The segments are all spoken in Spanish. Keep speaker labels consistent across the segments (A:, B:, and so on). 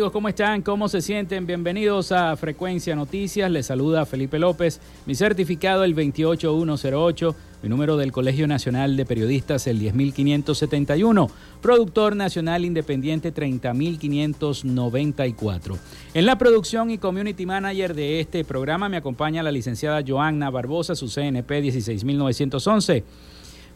A: Amigos, ¿cómo están? ¿Cómo se sienten? Bienvenidos a Frecuencia Noticias. Les saluda Felipe López. Mi certificado el 28108, mi número del Colegio Nacional de Periodistas el 10571, productor nacional independiente 30594. En la producción y community manager de este programa me acompaña la licenciada Joanna Barbosa, su CNP 16911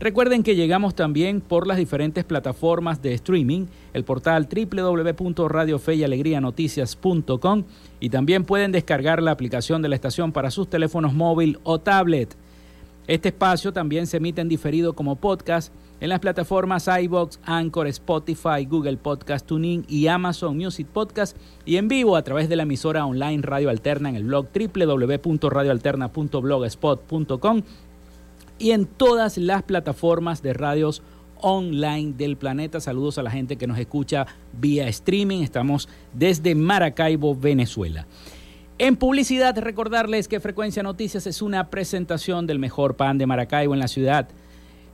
A: Recuerden que llegamos también por las diferentes plataformas de streaming, el portal www.radiofeyalegrianoticias.com y también pueden descargar la aplicación de la estación para sus teléfonos móvil o tablet. Este espacio también se emite en diferido como podcast en las plataformas iBox, Anchor, Spotify, Google Podcast Tuning y Amazon Music Podcast y en vivo a través de la emisora online Radio Alterna en el blog www.radioalterna.blogspot.com y en todas las plataformas de radios online del planeta. Saludos a la gente que nos escucha vía streaming. Estamos desde Maracaibo, Venezuela. En publicidad, recordarles que Frecuencia Noticias es una presentación del mejor pan de Maracaibo en la ciudad.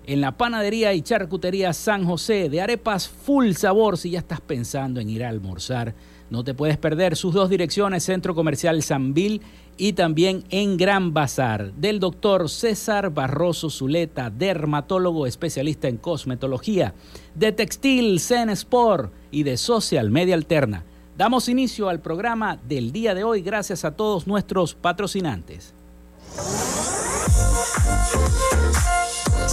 A: En la panadería y charcutería San José, de arepas full sabor, si ya estás pensando en ir a almorzar, no te puedes perder sus dos direcciones, Centro Comercial Sanvil y también en Gran Bazar del doctor César Barroso Zuleta, dermatólogo especialista en cosmetología, de Textil, Zen Sport y de Social Media Alterna. Damos inicio al programa del día de hoy gracias a todos nuestros patrocinantes.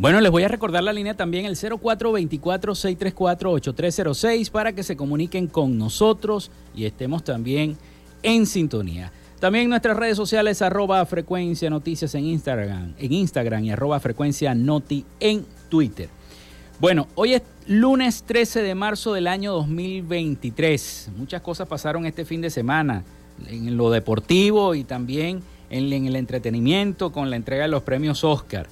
A: Bueno, les voy a recordar la línea también, el 0424-634-8306, para que se comuniquen con nosotros y estemos también en sintonía. También nuestras redes sociales, arroba frecuencia noticias en Instagram, en Instagram y arroba frecuencia noti en Twitter. Bueno, hoy es lunes 13 de marzo del año 2023. Muchas cosas pasaron este fin de semana en lo deportivo y también en, en el entretenimiento con la entrega de los premios Oscar.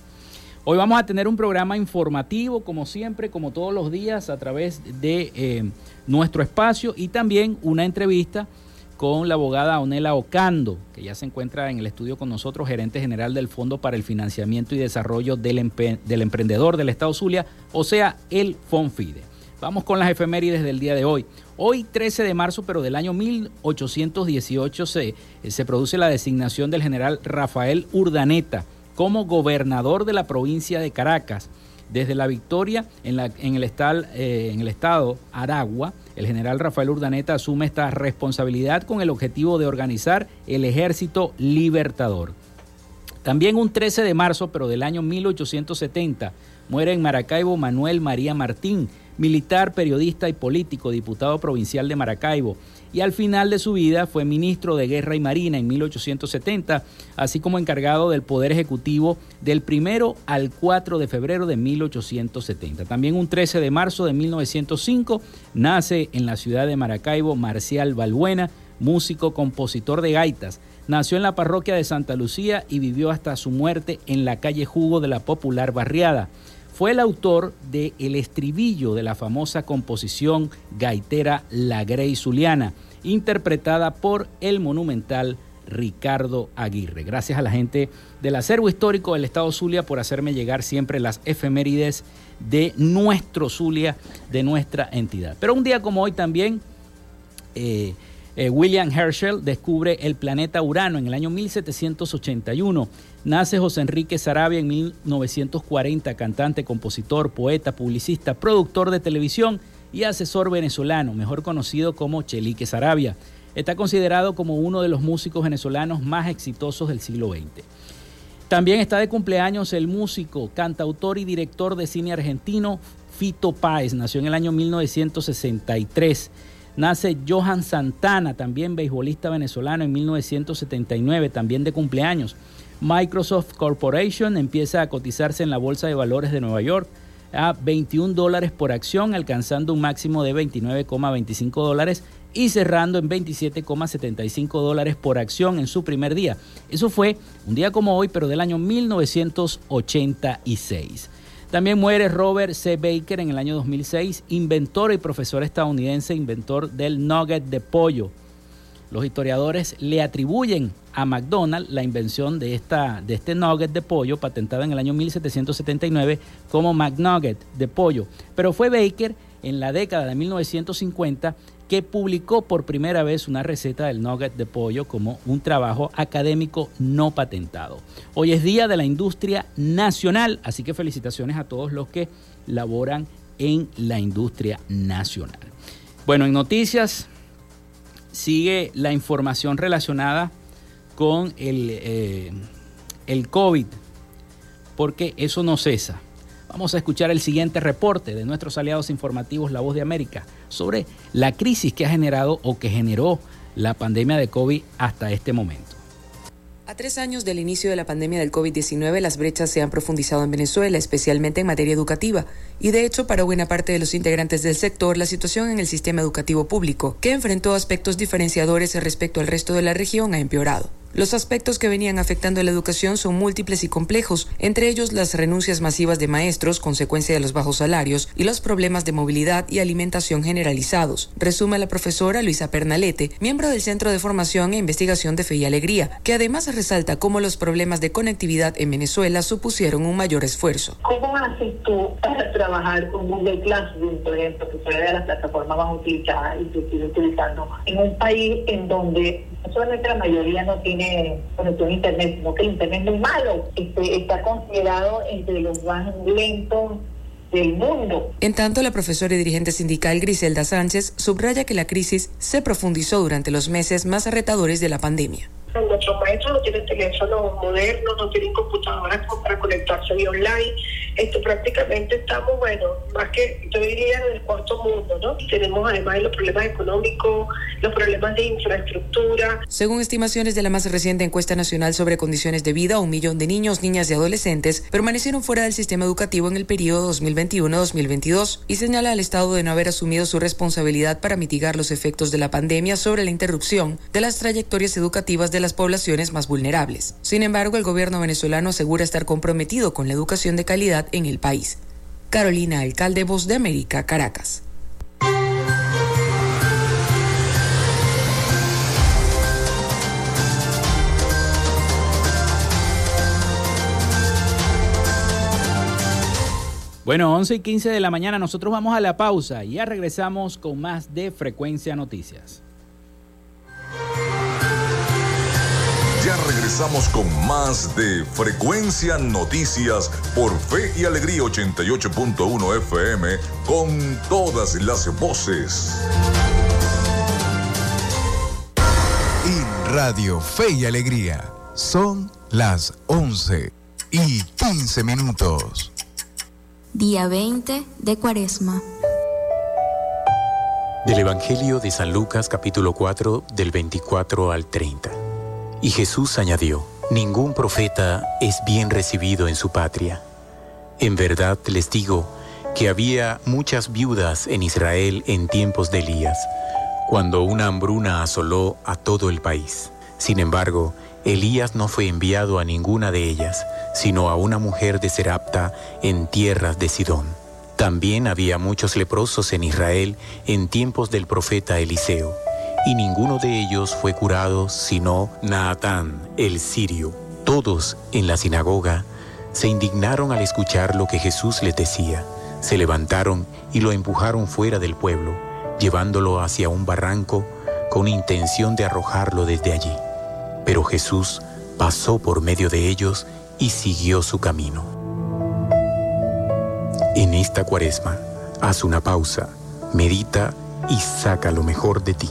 A: Hoy vamos a tener un programa informativo, como siempre, como todos los días, a través de eh, nuestro espacio y también una entrevista con la abogada Onela Ocando, que ya se encuentra en el estudio con nosotros, gerente general del Fondo para el Financiamiento y Desarrollo del, Emprendedor del Estado Zulia, o sea, el FONFIDE. Vamos con las efemérides del día de hoy. Hoy, 13 de marzo, pero del año 1818, se, se produce la designación del general Rafael Urdaneta como gobernador de la provincia de Caracas. Desde la victoria en, el eh, el estado Aragua, el general Rafael Urdaneta asume esta responsabilidad con el objetivo de organizar el ejército libertador. También un 13 de marzo, pero del año 1870, muere en Maracaibo Manuel María Martín, militar, periodista y político, diputado provincial de Maracaibo y al final de su vida fue ministro de Guerra y Marina en 1870, así como encargado del Poder Ejecutivo del 1 al 4 de febrero de 1870. También un 13 de marzo de 1905 nace en la ciudad de Maracaibo Marcial Balbuena, músico, compositor de gaitas. Nació en la parroquia de Santa Lucía y vivió hasta su muerte en la calle Jugo de la popular barriada. Fue el autor de El estribillo de la famosa composición gaitera La Grey Zuliana, interpretada por el monumental Ricardo Aguirre. Gracias a la gente del acervo histórico del Estado Zulia por hacerme llegar siempre las efemérides de nuestro Zulia, de nuestra entidad. Pero un día como hoy también, eh, eh, William Herschel descubre el planeta Urano en el año 1781. Nace José Enrique Sarabia en 1940, cantante, compositor, poeta, publicista, productor de televisión y asesor venezolano, mejor conocido como Chelique Sarabia. Está considerado como uno de los músicos venezolanos más exitosos del siglo XX. También está de cumpleaños el músico, cantautor y director de cine argentino Fito Páez. Nació en el año 1963 Nace Johan Santana, también beisbolista venezolano en 1979, también de cumpleaños. Microsoft Corporation empieza a cotizarse en la Bolsa de Valores de Nueva York a 21 dólares por acción, alcanzando un máximo de 29,25 dólares y cerrando en 27,75 dólares por acción en su primer día. Eso fue un día como hoy, pero del año 1986. También muere Robert C. Baker en el año 2006, inventor y profesor estadounidense, inventor del nugget de pollo. Los historiadores le atribuyen a McDonald's la invención de, esta, de este nugget de pollo, patentado en el año 1779 como McNugget de pollo. Pero fue Baker en la década de 1950 que publicó por primera vez una receta del nugget de pollo como un trabajo académico no patentado. Hoy es Día de la Industria Nacional, así que felicitaciones a todos los que laboran en la industria nacional. Bueno, en noticias sigue la información relacionada con el, eh, el COVID, porque eso no cesa. Vamos a escuchar el siguiente reporte de nuestros aliados informativos La Voz de América sobre la crisis que ha generado o que generó la pandemia de COVID hasta este momento.
B: A tres años del inicio de la pandemia del COVID-19, las brechas se han profundizado en Venezuela, especialmente en materia educativa. Y de hecho, para buena parte de los integrantes del sector, la situación en el sistema educativo público, que enfrentó aspectos diferenciadores respecto al resto de la región, ha empeorado. Los aspectos que venían afectando a la educación son múltiples y complejos, entre ellos las renuncias masivas de maestros, consecuencia de los bajos salarios, y los problemas de movilidad y alimentación generalizados, resume la profesora Luisa Pernalete, miembro del Centro de Formación e Investigación de Fe y Alegría, que además resalta cómo los problemas de conectividad en Venezuela supusieron un mayor esfuerzo.
C: ¿Cómo haces tú para trabajar con Google Classroom, por ejemplo, que fue de las plataformas más utilizadas y que estoy utilizando, en un país en donde solamente la mayoría no tiene conexión a internet, sino que el internet es muy malo. Este, está considerado entre los más lentos del mundo.
B: En tanto, la profesora y dirigente sindical Griselda Sánchez subraya que la crisis se profundizó durante los meses más retadores de la pandemia.
C: Nuestros maestros no tienen teléfonos modernos, no tienen computadoras para conectarse vía online. Esto prácticamente estamos, bueno, más que yo diría en el cuarto mundo, ¿no? Tenemos además los problemas económicos, los problemas de infraestructura.
B: Según estimaciones de la más reciente encuesta nacional sobre condiciones de vida, un millón de niños, niñas y adolescentes permanecieron fuera del sistema educativo en el periodo 2021-2022 y señala al Estado de no haber asumido su responsabilidad para mitigar los efectos de la pandemia sobre la interrupción de las trayectorias educativas de las poblaciones más vulnerables. Sin embargo, el gobierno venezolano asegura estar comprometido con la educación de calidad en el país. Carolina Alcalde, Voz de América, Caracas.
A: Bueno, 11 y 15 de la mañana nosotros vamos a la pausa y ya regresamos con más de Frecuencia Noticias.
D: Ya regresamos con más de Frecuencia Noticias por Fe y Alegría 88.1 FM con todas las voces.
E: En Radio Fe y Alegría son las 11 y 15 minutos.
F: Día 20 de Cuaresma.
G: Del Evangelio de San Lucas capítulo 4 del 24 al 30. Y Jesús añadió, Ningún profeta es bien recibido en su patria. En verdad les digo que había muchas viudas en Israel en tiempos de Elías, cuando una hambruna asoló a todo el país. Sin embargo, Elías no fue enviado a ninguna de ellas, sino a una mujer de Serapta en tierras de Sidón. También había muchos leprosos en Israel en tiempos del profeta Eliseo y ninguno de ellos fue curado sino Naatán, el sirio. Todos en la sinagoga se indignaron al escuchar lo que Jesús les decía. Se levantaron y lo empujaron fuera del pueblo, llevándolo hacia un barranco con intención de arrojarlo desde allí. Pero Jesús pasó por medio de ellos y siguió su camino. En esta cuaresma, haz una pausa, medita y saca lo mejor de ti.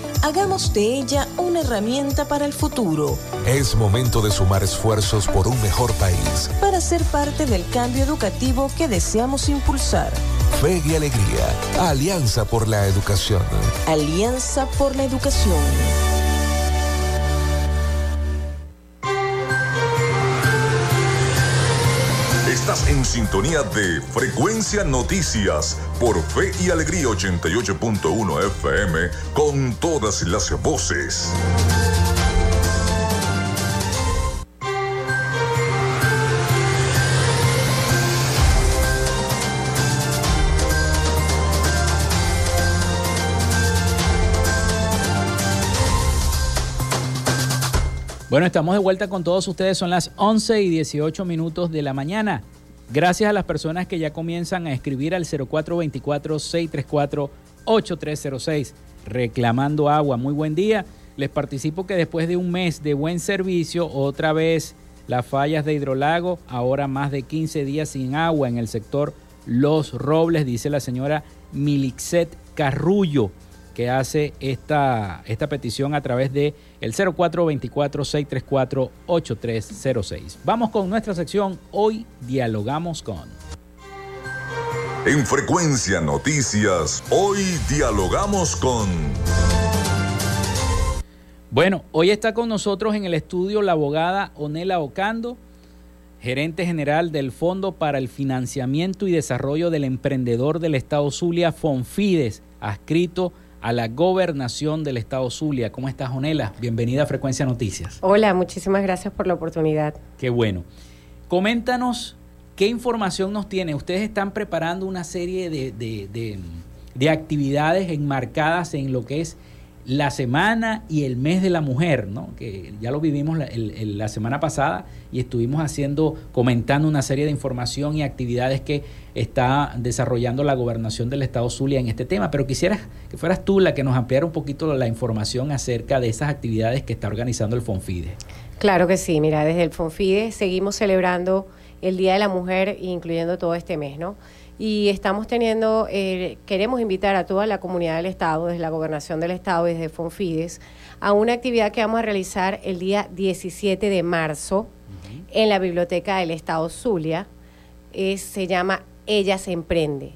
H: hagamos de ella una herramienta para el futuro.
I: Es momento de sumar esfuerzos por un mejor país.
H: Para ser parte del cambio educativo que deseamos impulsar.
I: Fe y Alegría, Alianza por la Educación.
H: Alianza por la Educación.
D: En sintonía de Frecuencia Noticias por Fe y Alegría 88.1 FM con todas las voces.
A: Bueno, estamos de vuelta con todos ustedes. Son las 11 y 18 minutos de la mañana. Gracias a las personas que ya comienzan a escribir al 0424-634-8306, reclamando agua. Muy buen día. Les participo que después de un mes de buen servicio, otra vez las fallas de hidrolago, ahora más de 15 días sin agua en el sector Los Robles, dice la señora Milixet Carrullo que hace esta, esta petición a través de el 0424-634-8306. Vamos con nuestra sección Hoy Dialogamos con.
D: En Frecuencia Noticias, hoy dialogamos con...
A: Bueno, hoy está con nosotros en el estudio la abogada Onela Ocando, gerente general del Fondo para el Financiamiento y Desarrollo del Emprendedor del Estado Zulia, Fonfides, adscrito a la gobernación del estado Zulia. ¿Cómo estás, Onela? Bienvenida a Frecuencia Noticias.
J: Hola, muchísimas gracias por la oportunidad.
A: Qué bueno. Coméntanos qué información nos tiene. Ustedes están preparando una serie de, de, de actividades enmarcadas en lo que es la semana y el mes de la mujer, ¿no? que ya lo vivimos la, semana pasada y estuvimos haciendo, comentando una serie de información y actividades que está desarrollando la gobernación del estado Zulia en este tema, pero quisiera que fueras tú la que nos ampliara un poquito la información acerca de esas actividades que está organizando el Fonfide.
J: Claro que sí, mira, desde el Fonfide seguimos celebrando el Día de la Mujer, incluyendo todo este mes, ¿no? Y estamos teniendo, eh, queremos invitar a toda la comunidad del Estado, desde la Gobernación del Estado, desde Fonfides, a una actividad que vamos a realizar el día 17 de marzo en la Biblioteca del Estado Zulia. se llama Ellas Emprende.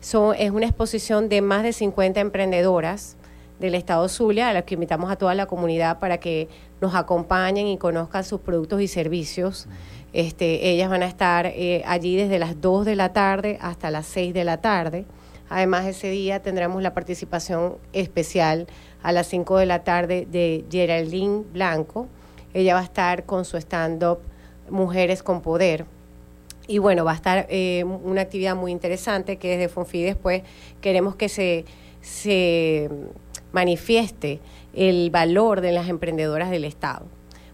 J: es una exposición de más de 50 emprendedoras del Estado Zulia, a las que invitamos a toda la comunidad para que nos acompañen y conozcan sus productos y servicios. Este, ellas van a estar eh, allí desde las 2 de la tarde hasta las 6 de la tarde. Además, ese día tendremos la participación especial a las 5 de la tarde de Geraldine Blanco. Ella va a estar con su stand-up Mujeres con Poder. Y bueno, va a estar eh, una actividad muy interesante que desde Fonfides pues queremos que se, se manifieste el valor de las emprendedoras del Estado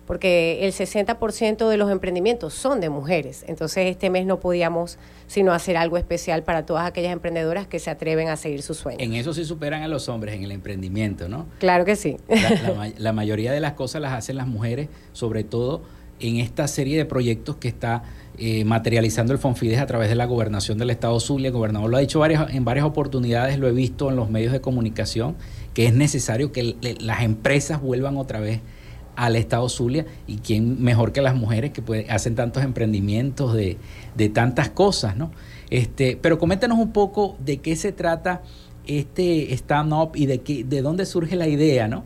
J: porque el 60% de los emprendimientos son de mujeres. Entonces este mes no podíamos sino hacer algo especial para todas aquellas emprendedoras que se atreven a seguir sus sueños.
A: En eso sí superan a los hombres, en el emprendimiento, ¿no?
J: Claro que sí.
A: La, mayoría de las cosas las hacen las mujeres, sobre todo en esta serie de proyectos que está eh, materializando el Fonfides a través de la gobernación del Estado Zulia. El gobernador lo ha dicho varias, en varias oportunidades, lo he visto en los medios de comunicación, que es necesario que las empresas vuelvan otra vez al Estado Zulia y quién mejor que las mujeres que hacen tantos emprendimientos de, tantas cosas, ¿no? Este, pero coméntanos un poco de qué se trata este stand-up y de, qué, de dónde surge la idea, ¿no?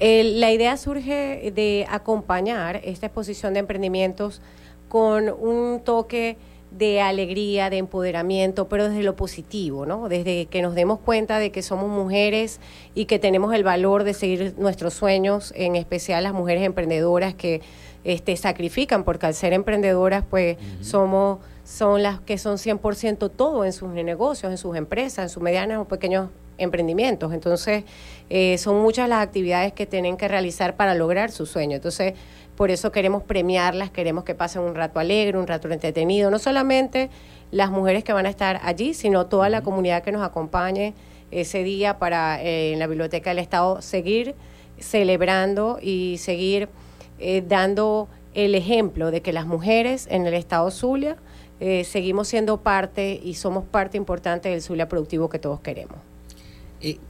J: la idea surge de acompañar esta exposición de emprendimientos con un toque de alegría, de empoderamiento, pero desde lo positivo, ¿no? Desde que nos demos cuenta de que somos mujeres y que tenemos el valor de seguir nuestros sueños, en especial las mujeres emprendedoras que este, sacrifican, porque al ser emprendedoras, pues somos son las que son 100% todo en sus negocios, en sus empresas, en sus medianas o pequeños emprendimientos. Entonces, eh, son muchas las actividades que tienen que realizar para lograr su sueño. Entonces, por eso queremos premiarlas, queremos que pasen un rato alegre, un rato entretenido, no solamente las mujeres que van a estar allí, sino toda la comunidad que nos acompañe ese día para eh, en la Biblioteca del Estado seguir celebrando y seguir eh, dando el ejemplo de que las mujeres en el Estado Zulia eh, seguimos siendo parte y somos parte importante del Zulia productivo que todos queremos.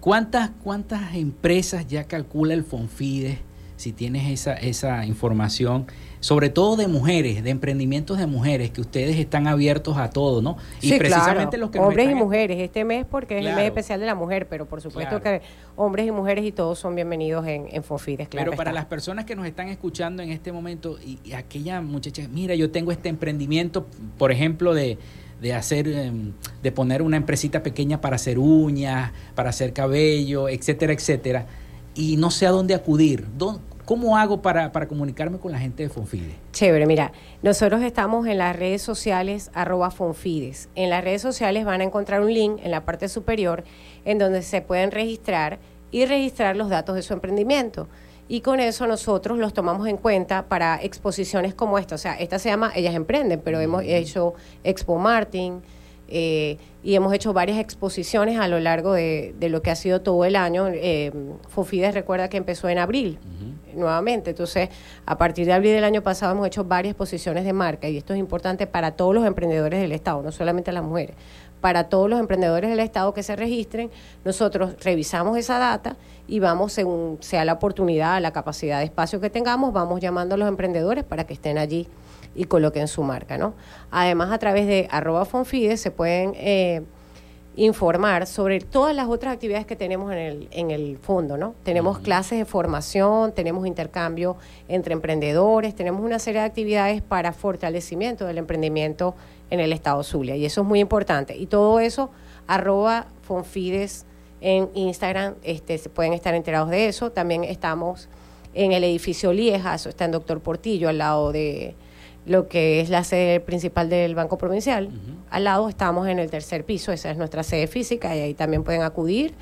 A: ¿cuántas, ¿Cuántas empresas ya calcula el Fonfide? Si tienes esa, esa información sobre todo de mujeres, de emprendimientos de mujeres, que ustedes están abiertos a todo, ¿no?
J: Y precisamente los que hombres y mujeres, este mes porque es el mes especial de la mujer, pero por supuesto que hombres y mujeres y todos son bienvenidos en, en Fofides,
A: claro. Pero para las personas que nos están escuchando en este momento y, aquella muchacha, mira, yo tengo este emprendimiento, por ejemplo, de de hacer, em, de poner una empresita pequeña para hacer uñas, para hacer cabello, etcétera, etcétera, y no sé a dónde acudir. ¿Cómo hago para, comunicarme con la gente de Fonfide?
J: Chévere, mira, nosotros estamos en las redes sociales arroba Fonfides. En las redes sociales van a encontrar un link en la parte superior en donde se pueden registrar y registrar los datos de su emprendimiento. Y con eso nosotros los tomamos en cuenta para exposiciones como esta. O sea, esta se llama Ellas Emprenden, pero hemos hecho Expo Martin, eh, y hemos hecho varias exposiciones a lo largo de, lo que ha sido todo el año. Eh, Fofides recuerda que empezó en abril nuevamente, entonces a partir de abril del año pasado hemos hecho varias exposiciones de marca y esto es importante para todos los emprendedores del Estado, no solamente las mujeres. Para todos los emprendedores del Estado que se registren, nosotros revisamos esa data y vamos, según sea la oportunidad, la capacidad de espacio que tengamos, vamos llamando a los emprendedores para que estén allí y coloquen su marca, ¿no? Además, a través de arroba Fonfide se pueden eh, informar sobre todas las otras actividades que tenemos en el, en el fondo, ¿no? Tenemos clases de formación, tenemos intercambio entre emprendedores, tenemos una serie de actividades para fortalecimiento del emprendimiento en el estado Zulia y eso es muy importante. Y todo eso, arroba Fonfides en Instagram, este, se pueden estar enterados de eso. También estamos en el edificio Lieja, eso está en Doctor Portillo, al lado de lo que es la sede principal del Banco Provincial. Al lado estamos en el tercer piso, esa es nuestra sede física y ahí también pueden acudir.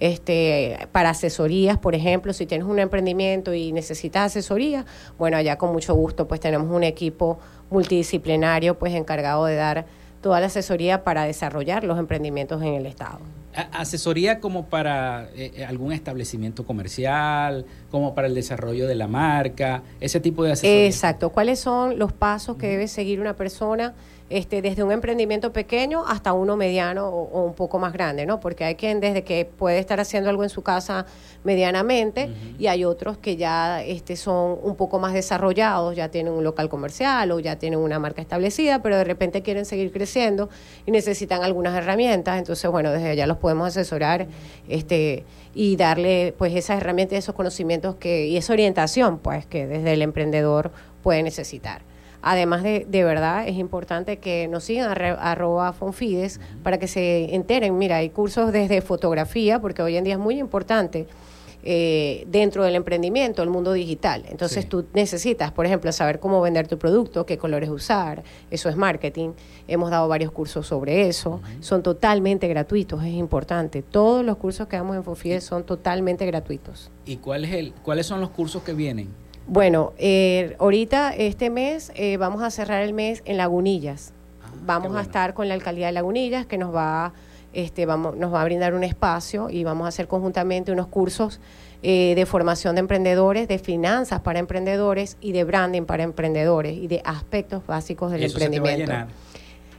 J: Este, para asesorías, por ejemplo, si tienes un emprendimiento y necesitas asesoría, bueno, allá con mucho gusto pues tenemos un equipo multidisciplinario pues encargado de dar toda la asesoría para desarrollar los emprendimientos en el Estado
A: asesoría como para eh, eh, algún establecimiento comercial, como para el desarrollo de la marca, ese tipo de asesoría.
J: Exacto. ¿Cuáles son los pasos que debe seguir una persona? Este, desde un emprendimiento pequeño hasta uno mediano o, un poco más grande, ¿no? Porque hay quien desde que puede estar haciendo algo en su casa medianamente y hay otros que ya este, son un poco más desarrollados, ya tienen un local comercial o ya tienen una marca establecida, pero de repente quieren seguir creciendo y necesitan algunas herramientas, entonces bueno, desde allá los podemos asesorar este, y darle pues esas herramientas, esos conocimientos que, y esa orientación pues que desde el emprendedor puede necesitar. Además de, de verdad, es importante que nos sigan a arroba Fonfides para que se enteren. Mira, hay cursos desde fotografía, porque hoy en día es muy importante eh, dentro del emprendimiento, el mundo digital. Entonces tú necesitas, por ejemplo, saber cómo vender tu producto, qué colores usar, eso es marketing. Hemos dado varios cursos sobre eso, son totalmente gratuitos, es importante. Todos los cursos que damos en Fonfides son totalmente gratuitos.
A: ¿Y cuál es el, cuáles son los cursos que vienen?
J: Bueno, eh, ahorita este mes eh, vamos a cerrar el mes en Lagunillas. Ah, vamos a estar con la alcaldía de Lagunillas que nos va, este, vamos, nos va a brindar un espacio y vamos a hacer conjuntamente unos cursos eh, de formación de emprendedores, de finanzas para emprendedores y de branding para emprendedores y de aspectos básicos del emprendimiento.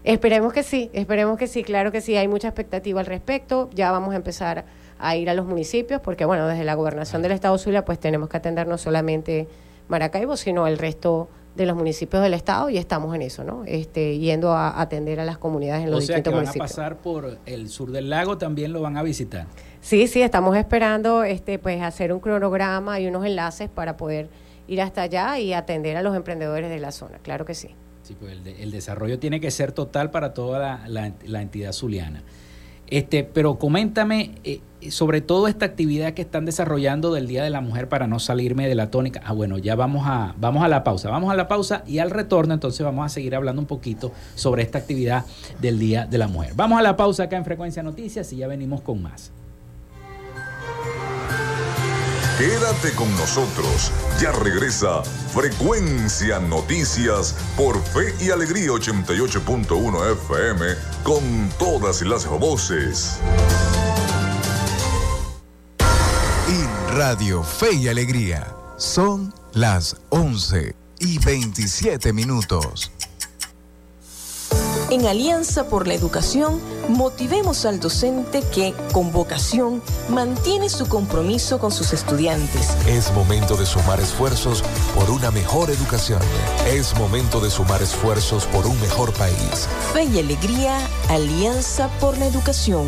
J: Esperemos que sí, esperemos que sí, claro que sí, hay mucha expectativa al respecto. Ya vamos a empezar a ir a los municipios, porque bueno, desde la gobernación del Estado Zulia, pues tenemos que atender no solamente Maracaibo, sino el resto de los municipios del estado y estamos en eso, ¿no? Este, yendo a atender a las comunidades en los
A: o sea
J: distintos
A: que
J: van
A: a pasar por el sur del lago, también lo van a visitar.
J: Sí, sí, estamos esperando, este, pues hacer un cronograma y unos enlaces para poder ir hasta allá y atender a los emprendedores de la zona, claro que sí.
A: Sí, pues el, desarrollo tiene que ser total para toda la, la entidad zuliana. Este, pero coméntame eh, sobre todo esta actividad que están desarrollando del Día de la Mujer para no salirme de la tónica. Ah, bueno, ya vamos a, vamos a la pausa. Vamos a la pausa y al retorno entonces vamos a seguir hablando un poquito sobre esta actividad del Día de la Mujer. Vamos a la pausa acá en Frecuencia Noticias y ya venimos con más.
D: Quédate con nosotros. Ya regresa Frecuencia Noticias por Fe y Alegría 88.1 FM con todas las voces.
K: En Radio Fe y Alegría son las 11 y 27 minutos.
H: En Alianza por la Educación, motivemos al docente que, con vocación, mantiene su compromiso con sus estudiantes.
E: Es momento de sumar esfuerzos por una mejor educación. Es momento de sumar esfuerzos por un mejor país.
H: Fe y alegría, Alianza por la Educación.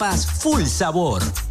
A: full sabor.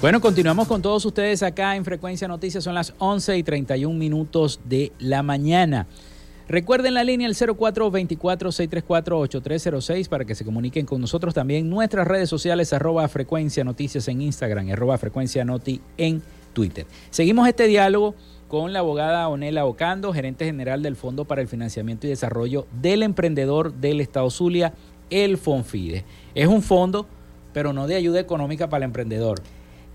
L: Bueno, continuamos con todos ustedes acá en Frecuencia Noticias. Son las 11 y 31 minutos de la mañana. Recuerden la línea el 0424-634-8306 para que se comuniquen con nosotros también. Nuestras redes sociales, arroba Frecuencia Noticias en Instagram, arroba Frecuencia Noti en Twitter. Seguimos este diálogo
A: con la abogada Onela Ocando, gerente general del Fondo para el Financiamiento y Desarrollo del Emprendedor del Estado Zulia, el FONFIDE. Es un fondo, pero no de ayuda económica para el emprendedor.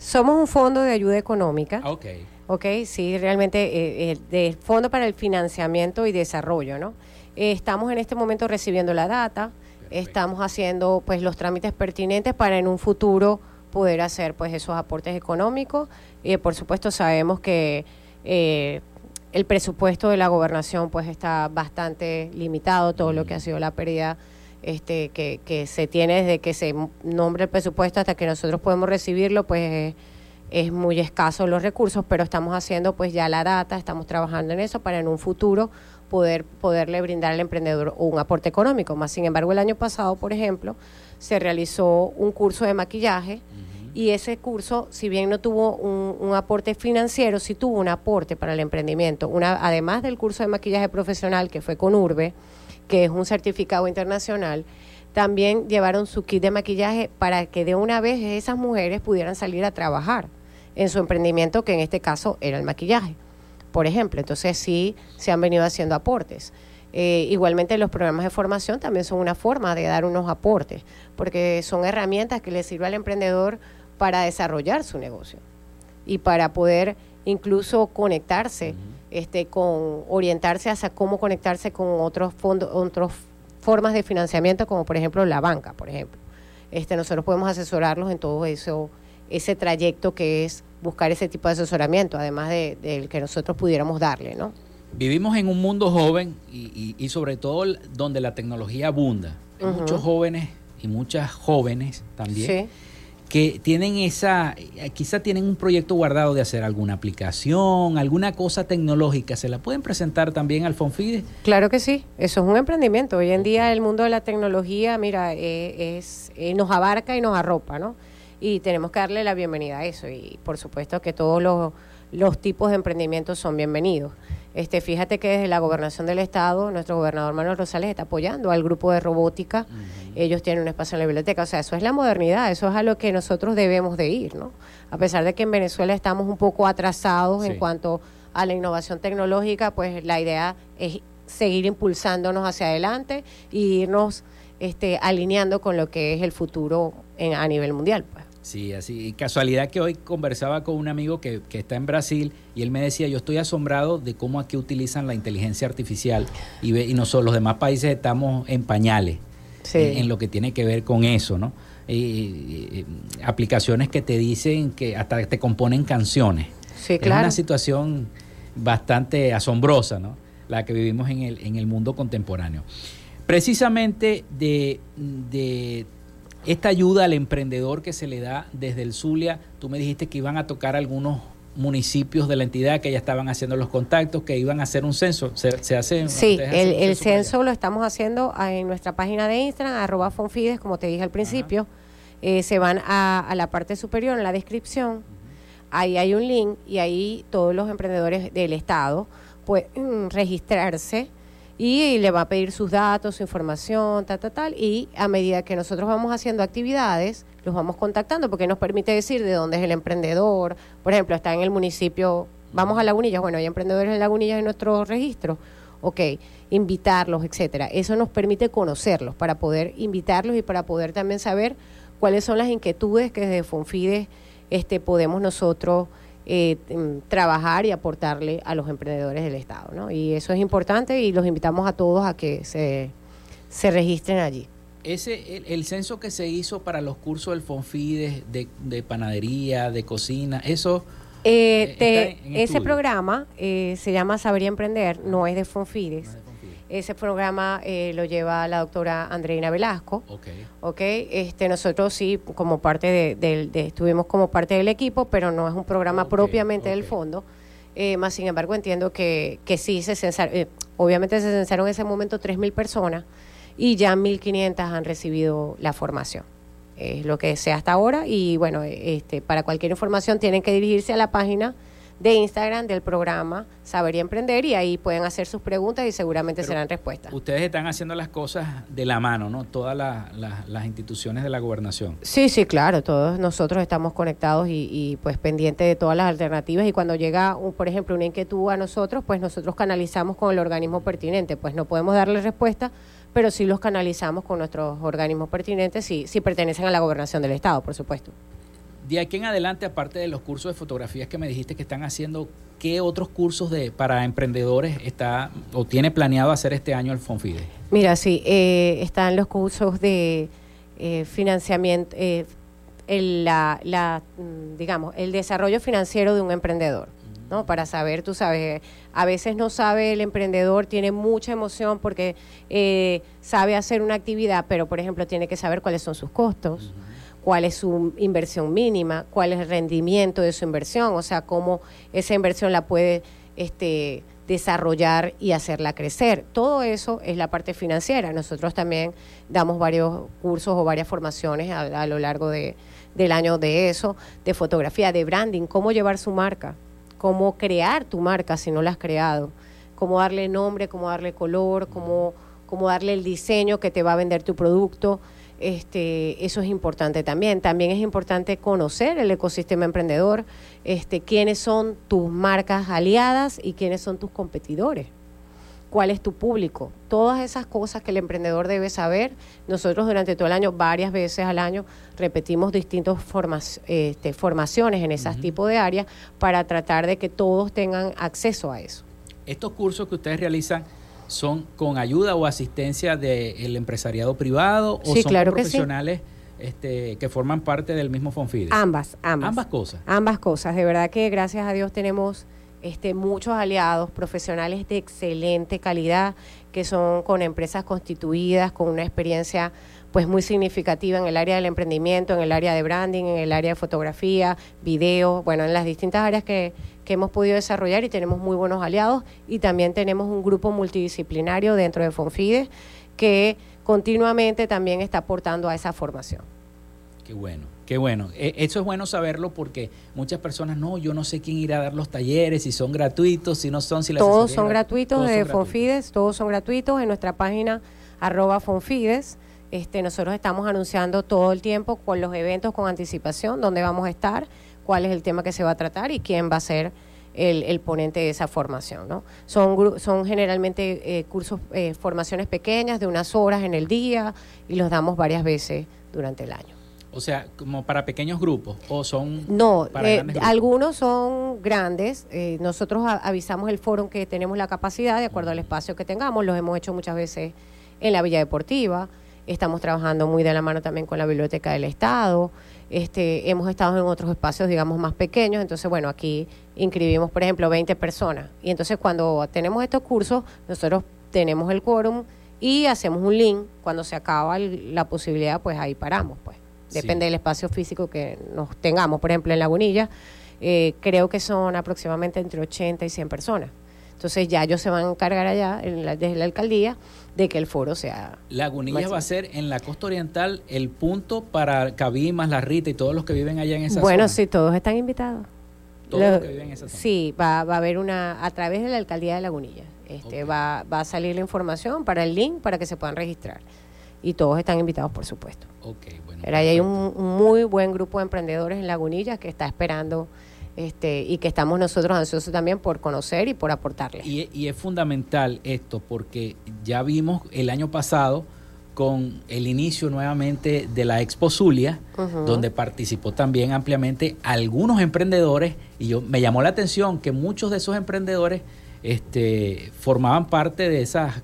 J: Somos un fondo de ayuda económica.
A: Ah, ok.
J: Ok, sí, realmente eh, eh, de Fondo para el Financiamiento y Desarrollo, ¿no? Eh, estamos en este momento recibiendo la data, estamos haciendo pues los trámites pertinentes para en un futuro poder hacer pues esos aportes económicos y por supuesto sabemos que eh, el presupuesto de la gobernación pues está bastante limitado, todo lo que ha sido la pérdida este, que, que se tiene desde que se nombre el presupuesto hasta que nosotros podemos recibirlo, pues es muy escaso los recursos, pero estamos haciendo pues ya la data, estamos trabajando en eso para en un futuro poder poderle brindar al emprendedor un aporte económico. Más sin embargo, el año pasado, por ejemplo, se realizó un curso de maquillaje y ese curso, si bien no tuvo un, un, aporte financiero, sí tuvo un aporte para el emprendimiento. Una, además del curso de maquillaje profesional que fue con Urbe, que es un certificado internacional, también llevaron su kit de maquillaje para que de una vez esas mujeres pudieran salir a trabajar en su emprendimiento, que en este caso era el maquillaje, por ejemplo. Entonces sí se han venido haciendo aportes. Eh, igualmente los programas de formación también son una forma de dar unos aportes, porque son herramientas que le sirven al emprendedor para desarrollar su negocio y para poder incluso conectarse, este, con orientarse hacia cómo conectarse con otros fondos, otras formas de financiamiento, como por ejemplo la banca, por ejemplo. Este, nosotros podemos asesorarlos en todo eso, ese trayecto que es buscar ese tipo de asesoramiento, además del de, que nosotros pudiéramos darle, ¿no?
A: Vivimos en un mundo joven y, y, y sobre todo donde la tecnología abunda. Hay uh -huh. muchos jóvenes y muchas jóvenes también. Sí que tienen esa, quizá tienen un proyecto guardado de hacer alguna aplicación, alguna cosa tecnológica, ¿se la pueden presentar también al Fonfide?
J: Claro que sí, eso es un emprendimiento. Hoy en día el mundo de la tecnología, mira, eh, es, eh, nos abarca y nos arropa, ¿no? Y tenemos que darle la bienvenida a eso y por supuesto que todos los, los tipos de emprendimientos son bienvenidos. Este, fíjate que desde la gobernación del estado, nuestro gobernador Manuel Rosales está apoyando al grupo de robótica. Uh -huh. Ellos tienen un espacio en la biblioteca. O sea, eso es la modernidad, eso es a lo que nosotros debemos de ir, ¿no? A pesar de que en Venezuela estamos un poco atrasados sí. en cuanto a la innovación tecnológica, pues la idea es seguir impulsándonos hacia adelante e irnos este, alineando con lo que es el futuro en, a nivel mundial. Pues.
A: Sí, así. Y casualidad que hoy conversaba con un amigo que, que, está en Brasil y él me decía, yo estoy asombrado de cómo aquí utilizan la inteligencia artificial y, ve, y nosotros los demás países estamos en pañales sí. en, en, lo que tiene que ver con eso, ¿no? Y, y, aplicaciones que te dicen que hasta te componen canciones.
J: Sí, claro.
A: Es una situación bastante asombrosa, ¿no? La que vivimos en el, en el mundo contemporáneo. Precisamente de, de esta ayuda al emprendedor que se le da desde el Zulia, tú me dijiste que iban a tocar algunos municipios de la entidad que ya estaban haciendo los contactos, que iban a hacer un censo. ¿Se, se hace?
J: Sí, el, el censo lo estamos haciendo en nuestra página de Instagram, arroba Fonfides, como te dije al principio. Eh, se van a, a, la parte superior, en la descripción. Uh -huh. Ahí hay un link y ahí todos los emprendedores del Estado pueden registrarse y le va a pedir sus datos, su información, tal, tal, tal, y a medida que nosotros vamos haciendo actividades, los vamos contactando porque nos permite decir de dónde es el emprendedor. Por ejemplo, está en el municipio, vamos a Lagunillas, bueno, hay emprendedores en Lagunillas en nuestro registro, ok, invitarlos, etcétera. Eso nos permite conocerlos para poder invitarlos y para poder también saber cuáles son las inquietudes que desde Fonfides este, podemos nosotros eh, trabajar y aportarle a los emprendedores del Estado. ¿no? Y eso es importante y los invitamos a todos a que se, se registren allí.
A: Ese, el, el, censo que se hizo para los cursos del Fonfides de, de panadería, de cocina, eso...
J: Eh, te, ese programa eh, se llama Saber y Emprender, no es de Fonfides. No es de ese programa eh, lo lleva la doctora Andreina Velasco.
A: Okay.
J: Okay. Este, nosotros sí, como parte de, de, de, estuvimos como parte del equipo, pero no es un programa okay, propiamente okay. del fondo. Eh, más sin embargo, entiendo que, que sí se censaron, eh, obviamente se censaron en ese momento 3.000 personas y ya 1.500 han recibido la formación. Es lo que sea hasta ahora y bueno, este, para cualquier información tienen que dirigirse a la página de Instagram del programa Saber y Emprender y ahí pueden hacer sus preguntas y seguramente serán respuestas.
A: Ustedes están haciendo las cosas de la mano, ¿no? Todas las instituciones de la gobernación.
J: Sí, sí, claro, todos nosotros estamos conectados y, pues pendientes de todas las alternativas y cuando llega, un, por ejemplo, una inquietud a nosotros, pues nosotros canalizamos con el organismo pertinente, pues no podemos darle respuesta, pero sí los canalizamos con nuestros organismos pertinentes si, si pertenecen a la gobernación del Estado, por supuesto.
A: De aquí en adelante, aparte de los cursos de fotografías que me dijiste que están haciendo, ¿qué otros cursos de para emprendedores está o tiene planeado hacer este año el Fonfide?
J: Mira, sí, eh, están los cursos de eh, financiamiento, eh, el, la, la, mm, digamos, el desarrollo financiero de un emprendedor. ¿no? Para saber, tú sabes, a veces no sabe el emprendedor, tiene mucha emoción porque sabe hacer una actividad, pero por ejemplo tiene que saber cuáles son sus costos cuál es su inversión mínima, cuál es el rendimiento de su inversión, o sea, cómo esa inversión la puede este, desarrollar y hacerla crecer. Todo eso es la parte financiera. Nosotros también damos varios cursos o varias formaciones a, lo largo de, del año de eso, de fotografía, de branding, cómo llevar su marca, cómo crear tu marca si no la has creado, cómo darle nombre, cómo darle color, cómo, cómo darle el diseño que te va a vender tu producto este, eso es importante también. También es importante conocer el ecosistema emprendedor, este, quiénes son tus marcas aliadas y quiénes son tus competidores, cuál es tu público. Todas esas cosas que el emprendedor debe saber. Nosotros durante todo el año, varias veces al año, repetimos distintas formas, este, formaciones en esas tipos de áreas para tratar de que todos tengan acceso a eso.
A: Estos cursos que ustedes realizan son con ayuda o asistencia del empresariado privado o son profesionales que, este, que forman parte del mismo Fonfides?
J: Ambas, ambas.
A: Ambas cosas.
J: Ambas cosas. De verdad que gracias a Dios tenemos este, muchos aliados, profesionales de excelente calidad, que son con empresas constituidas, con una experiencia pues muy significativa en el área del emprendimiento, en el área de branding, en el área de fotografía, video, bueno, en las distintas áreas que, que hemos podido desarrollar y tenemos muy buenos aliados y también tenemos un grupo multidisciplinario dentro de Fonfide que continuamente también está aportando a esa formación.
A: Qué bueno, qué bueno. E, eso es bueno saberlo porque muchas personas, no, yo no sé quién irá a dar los talleres, si son gratuitos, si no son, si
J: Todos son gratuitos de Fonfides, todos son gratuitos en nuestra página arroba Fonfides. Este, nosotros estamos anunciando todo el tiempo con los eventos con anticipación, dónde vamos a estar cuál es el tema que se va a tratar y quién va a ser el, ponente de esa formación. ¿no? Son, son generalmente eh, cursos, eh, formaciones pequeñas de unas horas en el día y los damos varias veces durante el año.
A: O sea, como para pequeños grupos o son...
J: No, eh, algunos son grandes. nosotros avisamos el foro que tenemos la capacidad de acuerdo al espacio que tengamos. Los hemos hecho muchas veces en la Villa Deportiva. Estamos trabajando muy de la mano también con la Biblioteca del Estado. Este, hemos estado en otros espacios, digamos, más pequeños, entonces, bueno, aquí inscribimos, por ejemplo, 20 personas. Y entonces cuando tenemos estos cursos, nosotros tenemos el quórum y hacemos un link. Cuando se acaba la posibilidad, pues ahí paramos, pues. Depende del espacio físico que nos tengamos. Por ejemplo, en Lagunilla, eh, creo que son aproximadamente entre 80 y 100 personas. Entonces ya ellos se van a encargar allá, desde la alcaldía, de que el foro sea...
A: Lagunilla va a ser en la costa oriental el punto para Cabimas, La Rita y todos los que viven allá en esa
J: zona. Bueno, sí, todos están invitados. Todos los que viven en esa zona. Sí, va, va, a haber una, a través de la alcaldía de Lagunilla, este, va, va a salir la información para el link para que se puedan registrar. Y todos están invitados, por supuesto.
A: Ok, bueno.
J: Pero ahí hay un, un muy buen grupo de emprendedores en Lagunilla que está esperando este, y que estamos nosotros ansiosos también por conocer y por aportarle.
A: Y, es fundamental esto porque ya vimos el año pasado con el inicio nuevamente de la Expo Zulia, donde participó también ampliamente algunos emprendedores y yo me llamó la atención que muchos de esos emprendedores este, formaban parte de esa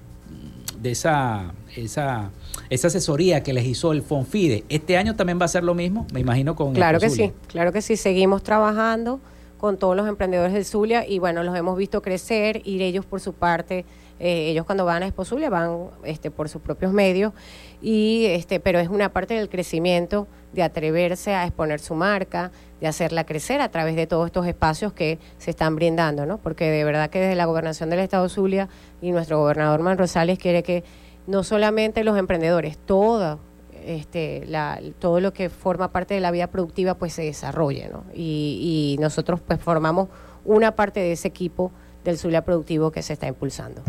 A: de esa, esa esa asesoría que les hizo el Fonfide. ¿Este año también va a ser lo mismo? Me imagino con...
J: Claro que sí, claro que sí. Seguimos trabajando con todos los emprendedores del Zulia y bueno, los hemos visto crecer y ellos por su parte, eh, ellos cuando van a Expo Zulia van este, por sus propios medios, y este, pero es una parte del crecimiento de atreverse a exponer su marca, de hacerla crecer a través de todos estos espacios que se están brindando, ¿no? Porque de verdad que desde la gobernación del Estado Zulia y nuestro gobernador Man Rosales quiere que no solamente los emprendedores, todo, este, la, todo lo que forma parte de la vida productiva pues se desarrolle, ¿no? Y, nosotros pues formamos una parte de ese equipo del Zulia Productivo que se está impulsando.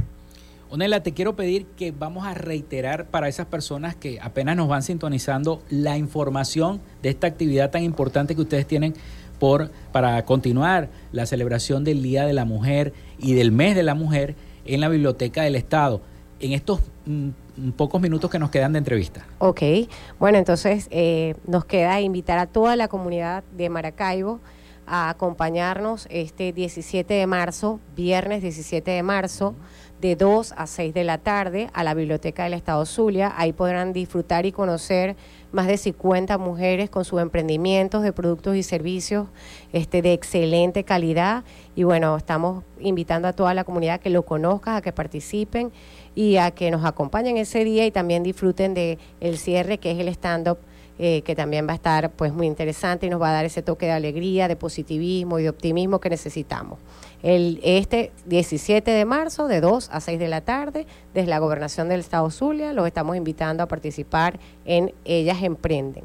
A: Onela, te quiero pedir que vamos a reiterar para esas personas que apenas nos van sintonizando la información de esta actividad tan importante que ustedes tienen por, para continuar la celebración del Día de la Mujer y del Mes de la Mujer en la Biblioteca del Estado. En estos mm, pocos minutos que nos quedan de entrevista.
J: Ok, bueno, entonces eh, nos queda invitar a toda la comunidad de Maracaibo a acompañarnos este 17 de marzo, viernes 17 de marzo de 2 a 6 de la tarde a la Biblioteca del Estado Zulia. Ahí podrán disfrutar y conocer más de 50 mujeres con sus emprendimientos de productos y servicios este, de excelente calidad. Y bueno, estamos invitando a toda la comunidad a que lo conozca, a que participen y a que nos acompañen ese día y también disfruten de el cierre que es el stand-up eh, que también va a estar pues muy interesante y nos va a dar ese toque de alegría, de positivismo y de optimismo que necesitamos el, este 17 de marzo de 2 a 6 de la tarde desde la gobernación del estado Zulia. Los estamos invitando a participar en Ellas Emprenden.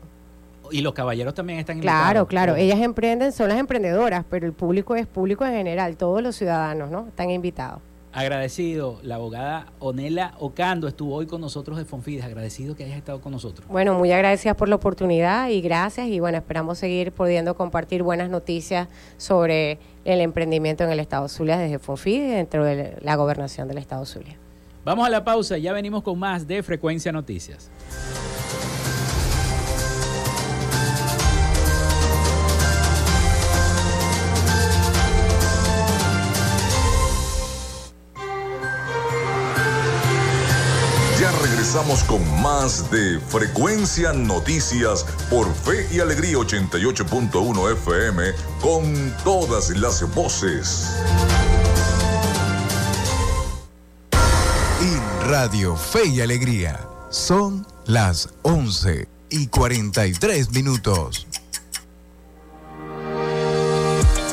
A: Y los caballeros también están
J: invitados. Claro, claro. Ellas emprenden, son las emprendedoras, pero el público es público en general. Todos los ciudadanos, ¿no? Están invitados.
A: Agradecido, la abogada Onela Ocando estuvo hoy con nosotros de Fonfides. Agradecido que hayas estado con nosotros.
J: Bueno, muy agradecidas por la oportunidad y gracias. Y bueno, esperamos seguir pudiendo compartir buenas noticias sobre el emprendimiento en el Estado Zulia desde Fonfides dentro de la gobernación del Estado Zulia.
A: Vamos a la pausa, ya venimos con más de Frecuencia Noticias.
D: Regresamos con más de Frecuencia Noticias por Fe y Alegría 88.1 FM con todas las voces.
E: En Radio Fe y Alegría son las 11 y 43 minutos.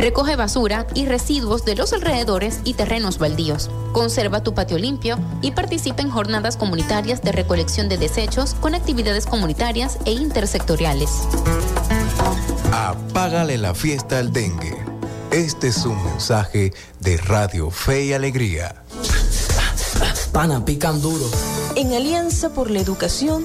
M: Recoge basura y residuos de los alrededores y terrenos baldíos. Conserva tu patio limpio y participa en jornadas comunitarias de recolección de desechos con actividades comunitarias e intersectoriales.
E: Apágale la fiesta al dengue. Este es un mensaje de Radio Fe y Alegría.
H: Pana, pican duro. En Alianza por la Educación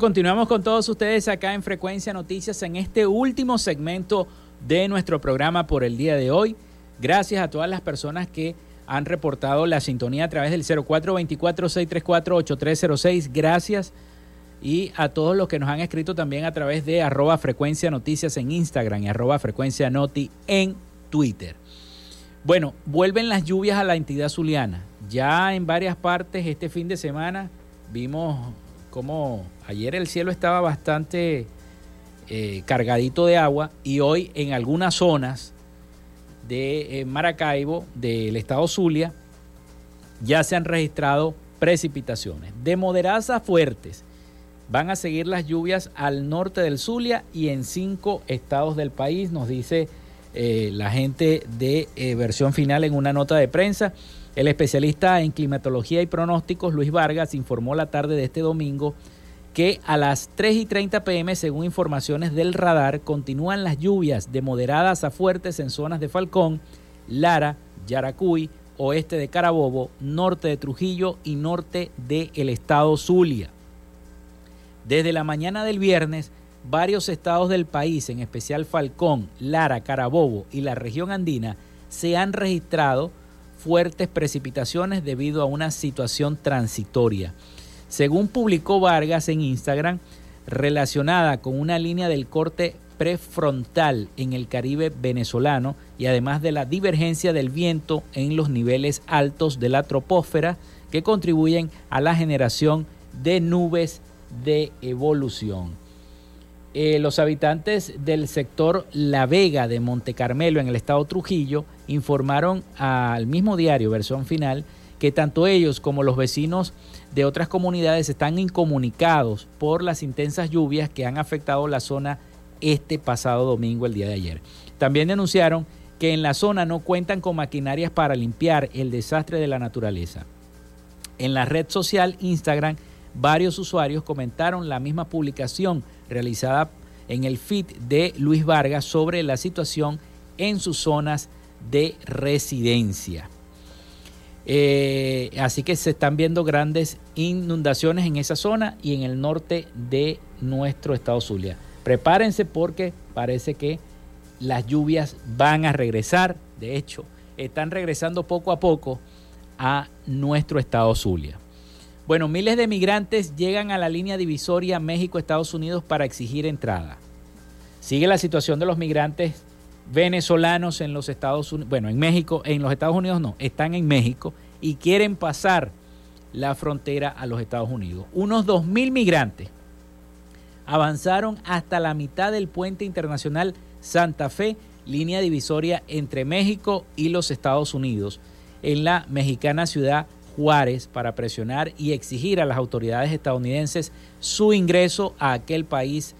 A: Continuamos con todos ustedes acá en Frecuencia Noticias en este último segmento de nuestro programa por el día de hoy. Gracias a todas las personas que han reportado la sintonía a través del 0424-634-8306. Gracias. Y a todos los que nos han escrito también a través de arroba frecuencia noticias en Instagram y arroba frecuencia noti en Twitter. Bueno, vuelven las lluvias a la entidad zuliana. Ya en varias partes este fin de semana vimos como ayer el cielo estaba bastante eh, cargadito de agua y hoy en algunas zonas de eh, Maracaibo, del estado Zulia, ya se han registrado precipitaciones. De moderadas a fuertes van a seguir las lluvias al norte del Zulia y en cinco estados del país, nos dice eh, la gente de versión final en una nota de prensa. El especialista en climatología y pronósticos, Luis Vargas, informó la tarde de este domingo que a las 3 y 30 pm, según informaciones del radar, continúan las lluvias de moderadas a fuertes en zonas de Falcón, Lara, Yaracuy, oeste de Carabobo, norte de Trujillo y norte del estado Zulia. Desde la mañana del viernes, varios estados del país, en especial Falcón, Lara, Carabobo y la región andina, se han registrado fuertes precipitaciones debido a una situación transitoria. Según publicó Vargas en Instagram, relacionada con una línea del corte prefrontal en el Caribe venezolano y además de la divergencia del viento en los niveles altos de la troposfera que contribuyen a la generación de nubes de evolución. Eh, los habitantes del sector La Vega de Monte Carmelo en el estado Trujillo informaron al mismo diario, versión final, que tanto ellos como los vecinos de otras comunidades están incomunicados por las intensas lluvias que han afectado la zona este pasado domingo, el día de ayer. También denunciaron que en la zona no cuentan con maquinarias para limpiar el desastre de la naturaleza. En la red social Instagram, varios usuarios comentaron la misma publicación realizada en el feed de Luis Vargas sobre la situación en sus zonas de residencia. Eh, así que se están viendo grandes inundaciones en esa zona y en el norte de nuestro estado Zulia. Prepárense porque parece que las lluvias van a regresar. De hecho, están regresando poco a poco a nuestro estado Zulia. Bueno, miles de migrantes llegan a la línea divisoria México-Estados Unidos para exigir entrada. Sigue la situación de los migrantes venezolanos en los Estados Unidos, bueno, en México, en los Estados Unidos no, están en México y quieren pasar la frontera a los Estados Unidos. Unos 2.000 migrantes avanzaron hasta la mitad del puente internacional Santa Fe, línea divisoria entre México y los Estados Unidos, en la mexicana ciudad Juárez para presionar y exigir a las autoridades estadounidenses su ingreso a aquel país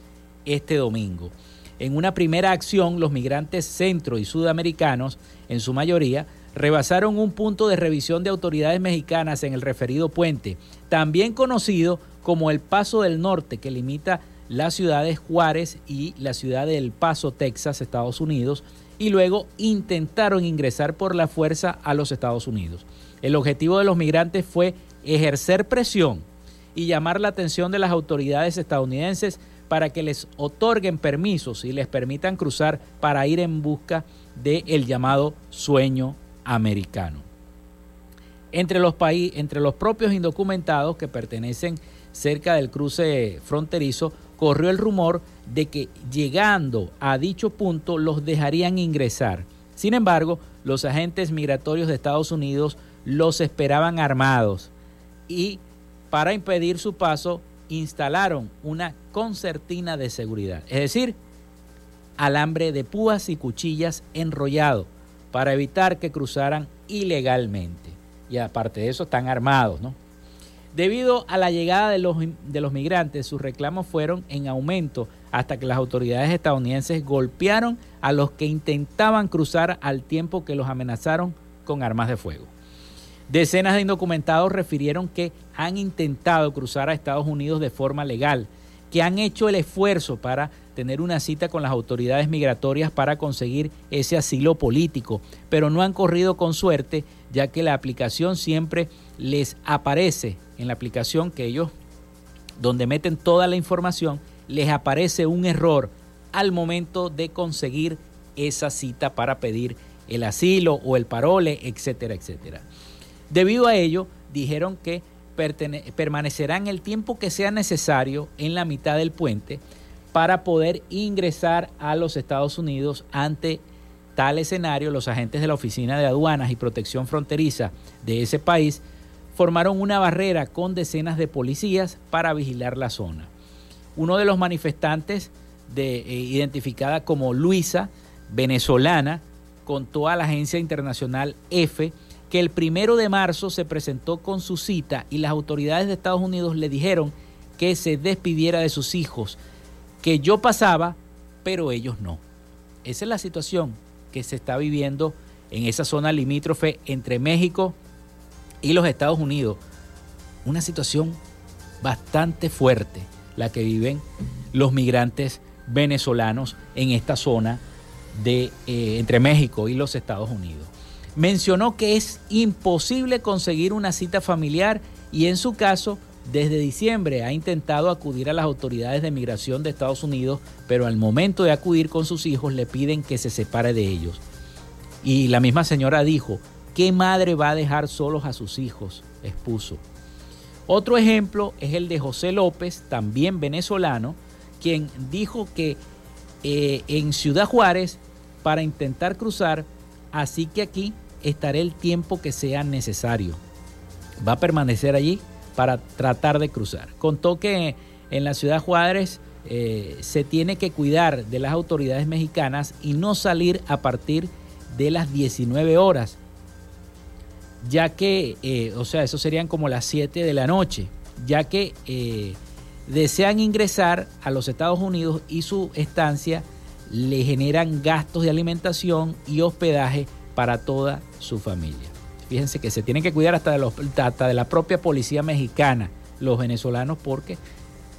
A: este domingo. En una primera acción, los migrantes centro y sudamericanos, en su mayoría, rebasaron un punto de revisión de autoridades mexicanas en el referido puente, también conocido como el Paso del Norte, que limita las ciudades Juárez y la ciudad de El Paso, Texas, Estados Unidos, y luego intentaron ingresar por la fuerza a los Estados Unidos. El objetivo de los migrantes fue ejercer presión y llamar la atención de las autoridades estadounidenses para que les otorguen permisos y les permitan cruzar para ir en busca del el llamado sueño americano. Entre los, entre los propios indocumentados que pertenecen cerca del cruce fronterizo, corrió el rumor de que llegando a dicho punto los dejarían ingresar. Sin embargo, los agentes migratorios de Estados Unidos los esperaban armados y para impedir su paso instalaron una concertina de seguridad, es decir, alambre de púas y cuchillas enrollado para evitar que cruzaran ilegalmente. Y aparte de eso están armados, ¿no? Debido a la llegada de los, de los migrantes, sus reclamos fueron en aumento hasta que las autoridades estadounidenses golpearon a los que intentaban cruzar al tiempo que los amenazaron con armas de fuego. Decenas de indocumentados refirieron que han intentado cruzar a Estados Unidos de forma legal, que han hecho el esfuerzo para tener una cita con las autoridades migratorias para conseguir ese asilo político, pero no han corrido con suerte, ya que la aplicación siempre les aparece en la aplicación que ellos, donde meten toda la información, les aparece un error al momento de conseguir esa cita para pedir el asilo o el parole, etcétera, etcétera. Debido a ello, dijeron que permanecerán el tiempo que sea necesario en la mitad del puente para poder ingresar a los Estados Unidos ante tal escenario. Los agentes de la Oficina de Aduanas y Protección Fronteriza de ese país formaron una barrera con decenas de policías para vigilar la zona. Uno de los manifestantes, eh, identificada como Luisa, venezolana, contó a la agencia internacional EFE que el primero de marzo se presentó con su cita y las autoridades de Estados Unidos le dijeron que se despidiera de sus hijos, que yo pasaba, pero ellos no. Esa es la situación que se está viviendo en esa zona limítrofe entre México y los Estados Unidos. Una situación bastante fuerte la que viven los migrantes venezolanos en esta zona de, eh, entre México y los Estados Unidos. Mencionó que es imposible conseguir una cita familiar y en su caso, desde diciembre ha intentado acudir a las autoridades de migración de Estados Unidos, pero al momento de acudir con sus hijos le piden que se separe de ellos. Y la misma señora dijo, ¿Qué madre va a dejar solos a sus hijos? expuso. Otro ejemplo es el de José López, también venezolano, quien dijo que eh, en Ciudad Juárez, para intentar cruzar, así que aquí estaré el tiempo que sea necesario. Va a permanecer allí para tratar de cruzar. Contó que en la Ciudad Juárez eh, se tiene que cuidar de las autoridades mexicanas y no salir a partir de las 19 horas ya que, eh, o sea, eso serían como las 7 de la noche, ya que eh, desean ingresar a los Estados Unidos y su estancia le generan gastos de alimentación y hospedaje para toda su familia. Fíjense que se tienen que cuidar hasta de, hasta de la propia policía mexicana, los venezolanos, porque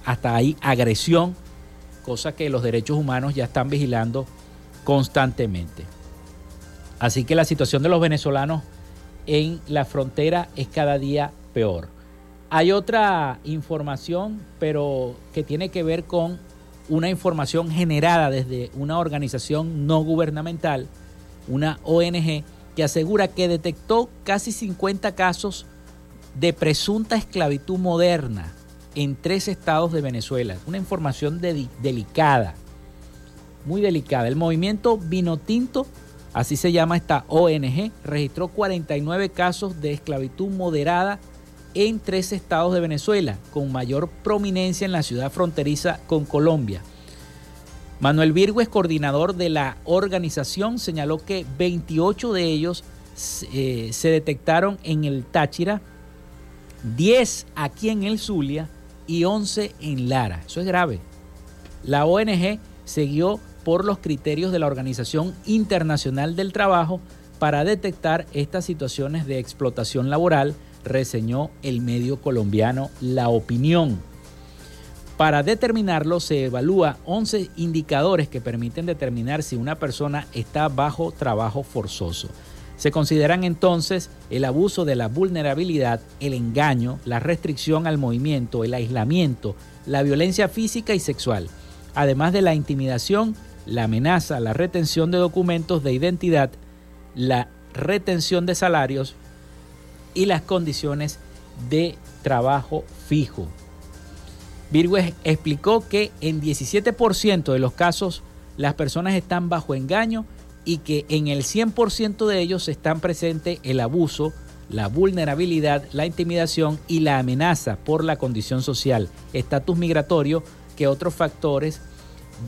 A: hasta hay agresión, cosa que los derechos humanos ya están vigilando constantemente. Así que la situación de los venezolanos en la frontera es cada día peor. Hay otra información, pero que tiene que ver con una información generada desde una organización no gubernamental, una ONG, que asegura que detectó casi 50 casos de presunta esclavitud moderna en tres estados de Venezuela. Una información delicada, muy delicada. El movimiento Vino Tinto así se llama esta ONG, registró 49 casos de esclavitud moderada en tres estados de Venezuela, con mayor prominencia en la ciudad fronteriza con Colombia. Manuel Virgo es coordinador de la organización, señaló que 28 de ellos eh, se detectaron en el Táchira, 10 aquí en el Zulia y 11 en Lara. Eso es grave. La ONG siguió por los criterios de la Organización Internacional del Trabajo para detectar estas situaciones de explotación laboral, reseñó el medio colombiano La Opinión. Para determinarlo se evalúa 11 indicadores que permiten determinar si una persona está bajo trabajo forzoso. Se consideran entonces el abuso de la vulnerabilidad, el engaño, la restricción al movimiento, el aislamiento, la violencia física y sexual, además de la intimidación la amenaza, la retención de documentos de identidad, la retención de salarios y las condiciones de trabajo fijo. Virgües explicó que en 17% de los casos las personas están bajo engaño y que en el 100% de ellos están presentes el abuso, la vulnerabilidad, la intimidación y la amenaza por la condición social, estatus migratorio, que otros factores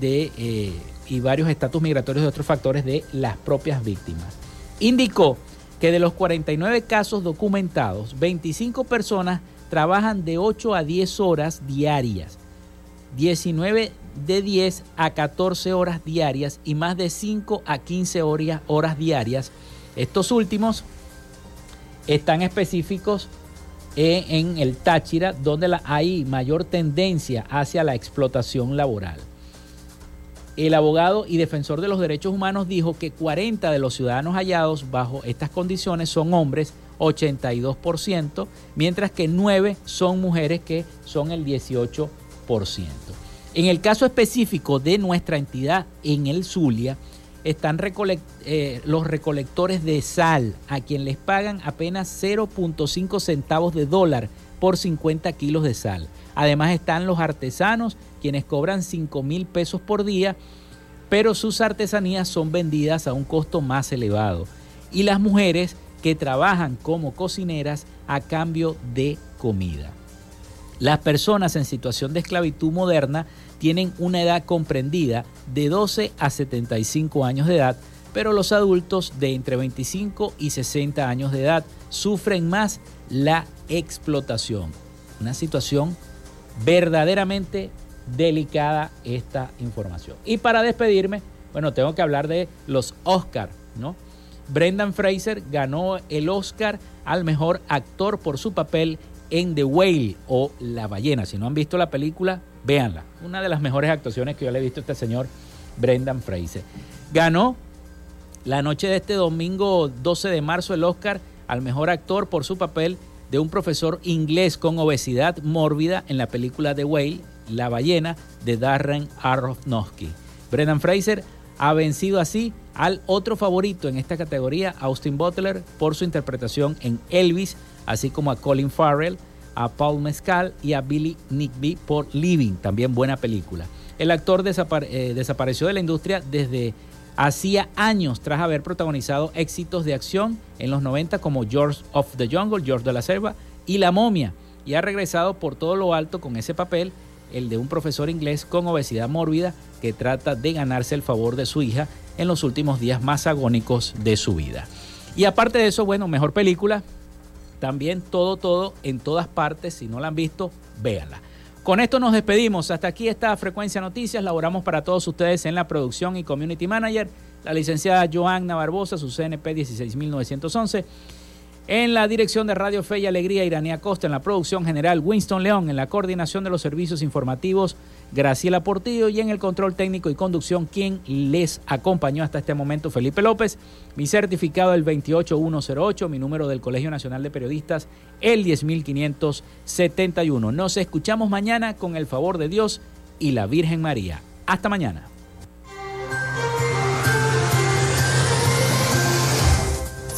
A: de, eh, y varios estatus migratorios de otros factores de las propias víctimas. Indicó que de los 49 casos documentados, 25 personas trabajan de 8 a 10 horas diarias, 19 de 10 a 14 horas diarias y más de 5 a 15 horas, horas diarias. Estos últimos están específicos en, el Táchira, donde hay mayor tendencia hacia la explotación laboral. El abogado y defensor de los derechos humanos dijo que 40 de los ciudadanos hallados bajo estas condiciones son hombres, 82%, mientras que 9 son mujeres, que son el 18%. En el caso específico de nuestra entidad en el Zulia, están eh, los recolectores de sal, a quien les pagan apenas 0.5 centavos de dólar por 50 kilos de sal. Además están los artesanos, quienes cobran 5 mil pesos por día, pero sus artesanías son vendidas a un costo más elevado. Y las mujeres que trabajan como cocineras a cambio de comida. Las personas en situación de esclavitud moderna tienen una edad comprendida de 12 a 75 años de edad, pero los adultos de entre 25 y 60 años de edad sufren más la explotación. Una situación verdaderamente delicada esta información. Y para despedirme, bueno, tengo que hablar de los Oscar, ¿no? Brendan Fraser ganó el Oscar al mejor actor por su papel en The Whale o La ballena. Si no han visto la película, véanla. Una de las mejores actuaciones que yo le he visto a este señor Brendan Fraser. Ganó la noche de este domingo 12 de marzo el Oscar al mejor actor por su papel de un profesor inglés con obesidad mórbida en la película The Whale, La ballena, de Darren Aronofsky. Brendan Fraser ha vencido así al otro favorito en esta categoría, Austin Butler, por su interpretación en Elvis, así como a Colin Farrell, a Paul Mescal y a Billy Nickby por Living, también buena película. El actor eh, desapareció de la industria desde hacía años tras haber protagonizado éxitos de acción en los 90 como George of the Jungle, George de la Selva y La Momia, y ha regresado por todo lo alto con ese papel, el de un profesor inglés con obesidad mórbida que trata de ganarse el favor de su hija en los últimos días más agónicos de su vida. Y aparte de eso, bueno, mejor película, también todo, todo, en todas partes, si no la han visto, véanla. Con esto nos despedimos. Hasta aquí está Frecuencia Noticias. Laboramos para todos ustedes en la producción y community manager, la licenciada Joanna Barbosa, su CNP 16911. En la dirección de Radio Fe y Alegría, Iranía Costa. En la producción general, Winston León. En la coordinación de los servicios informativos, Graciela Portillo. Y en el control técnico y conducción, quien les acompañó hasta este momento, Felipe López. Mi certificado, el 28108. Mi número del Colegio Nacional de Periodistas, el 10571. Nos escuchamos mañana con el favor de Dios y la Virgen María. Hasta mañana.